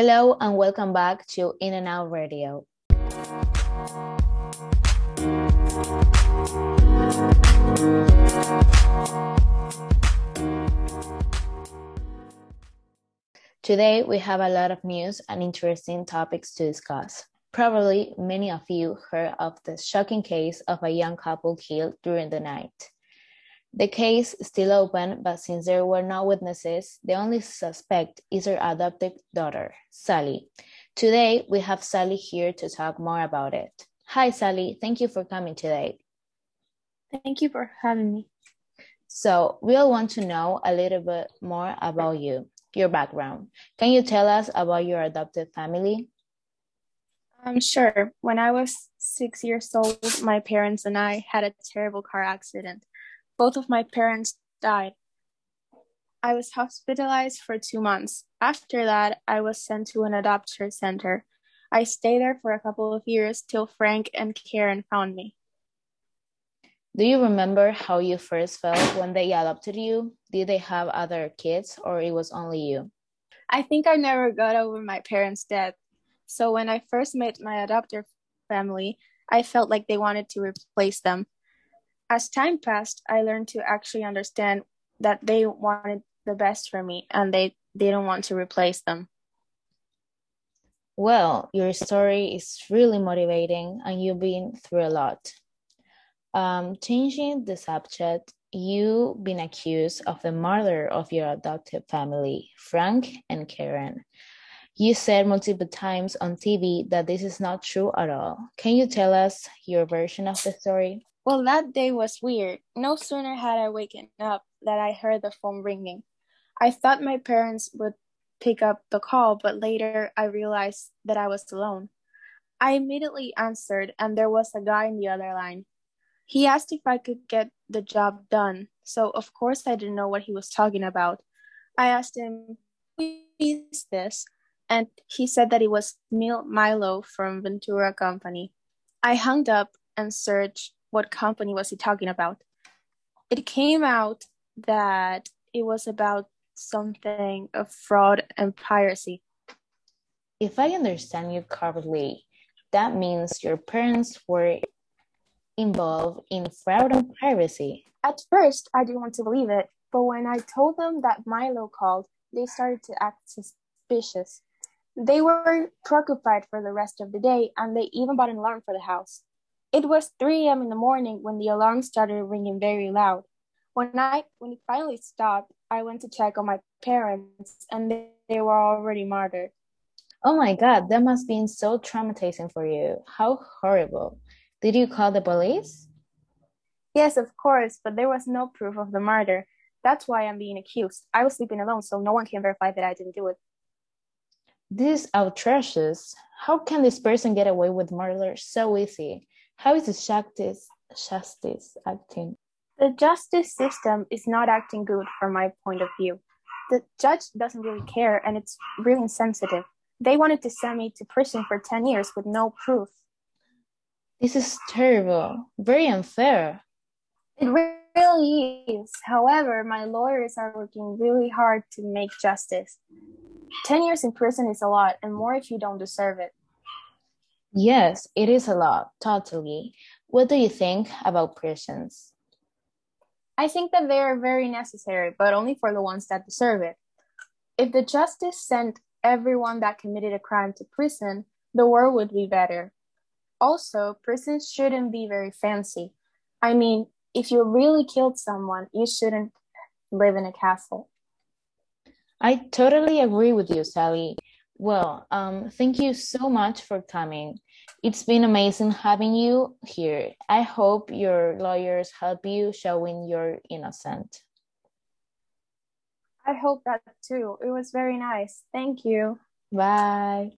Hello and welcome back to In and Out Radio. Today we have a lot of news and interesting topics to discuss. Probably many of you heard of the shocking case of a young couple killed during the night. The case is still open, but since there were no witnesses, the only suspect is her adopted daughter, Sally. Today, we have Sally here to talk more about it. Hi, Sally. Thank you for coming today. Thank you for having me. So, we all want to know a little bit more about you, your background. Can you tell us about your adopted family? Um, sure. When I was six years old, my parents and I had a terrible car accident. Both of my parents died. I was hospitalized for two months. After that, I was sent to an adoption center. I stayed there for a couple of years till Frank and Karen found me. Do you remember how you first felt when they adopted you? Did they have other kids or it was only you? I think I never got over my parents' death. So when I first met my adopter family, I felt like they wanted to replace them. As time passed, I learned to actually understand that they wanted the best for me and they didn't want to replace them. Well, your story is really motivating and you've been through a lot. Um, changing the subject, you've been accused of the murder of your adoptive family, Frank and Karen. You said multiple times on TV that this is not true at all. Can you tell us your version of the story? Well, that day was weird. No sooner had I waken up that I heard the phone ringing. I thought my parents would pick up the call, but later I realized that I was alone. I immediately answered, and there was a guy in the other line. He asked if I could get the job done, so of course I didn't know what he was talking about. I asked him, Who is this? and he said that it was Milo from Ventura Company. I hung up and searched what company was he talking about. It came out that it was about something of fraud and piracy. If I understand you correctly, that means your parents were involved in fraud and piracy. At first, I didn't want to believe it, but when I told them that Milo called, they started to act suspicious. They were preoccupied for the rest of the day, and they even bought an alarm for the house. It was 3 a.m. in the morning when the alarm started ringing very loud. When I when it finally stopped, I went to check on my parents, and they, they were already murdered. Oh my god, that must have been so traumatizing for you. How horrible. Did you call the police? Yes, of course, but there was no proof of the murder. That's why I'm being accused. I was sleeping alone, so no one can verify that I didn't do it. This is outrageous. How can this person get away with murder so easy? How is the justice, justice acting? The justice system is not acting good from my point of view. The judge doesn't really care and it's really insensitive. They wanted to send me to prison for 10 years with no proof. This is terrible, very unfair. It really is. However, my lawyers are working really hard to make justice. 10 years in prison is a lot, and more if you don't deserve it. Yes, it is a lot, totally. What do you think about prisons? I think that they are very necessary, but only for the ones that deserve it. If the justice sent everyone that committed a crime to prison, the world would be better. Also, prisons shouldn't be very fancy. I mean, if you really killed someone, you shouldn't live in a castle. I totally agree with you, Sally. Well, um, thank you so much for coming. It's been amazing having you here. I hope your lawyers help you showing you're innocent. I hope that too. It was very nice. Thank you. Bye.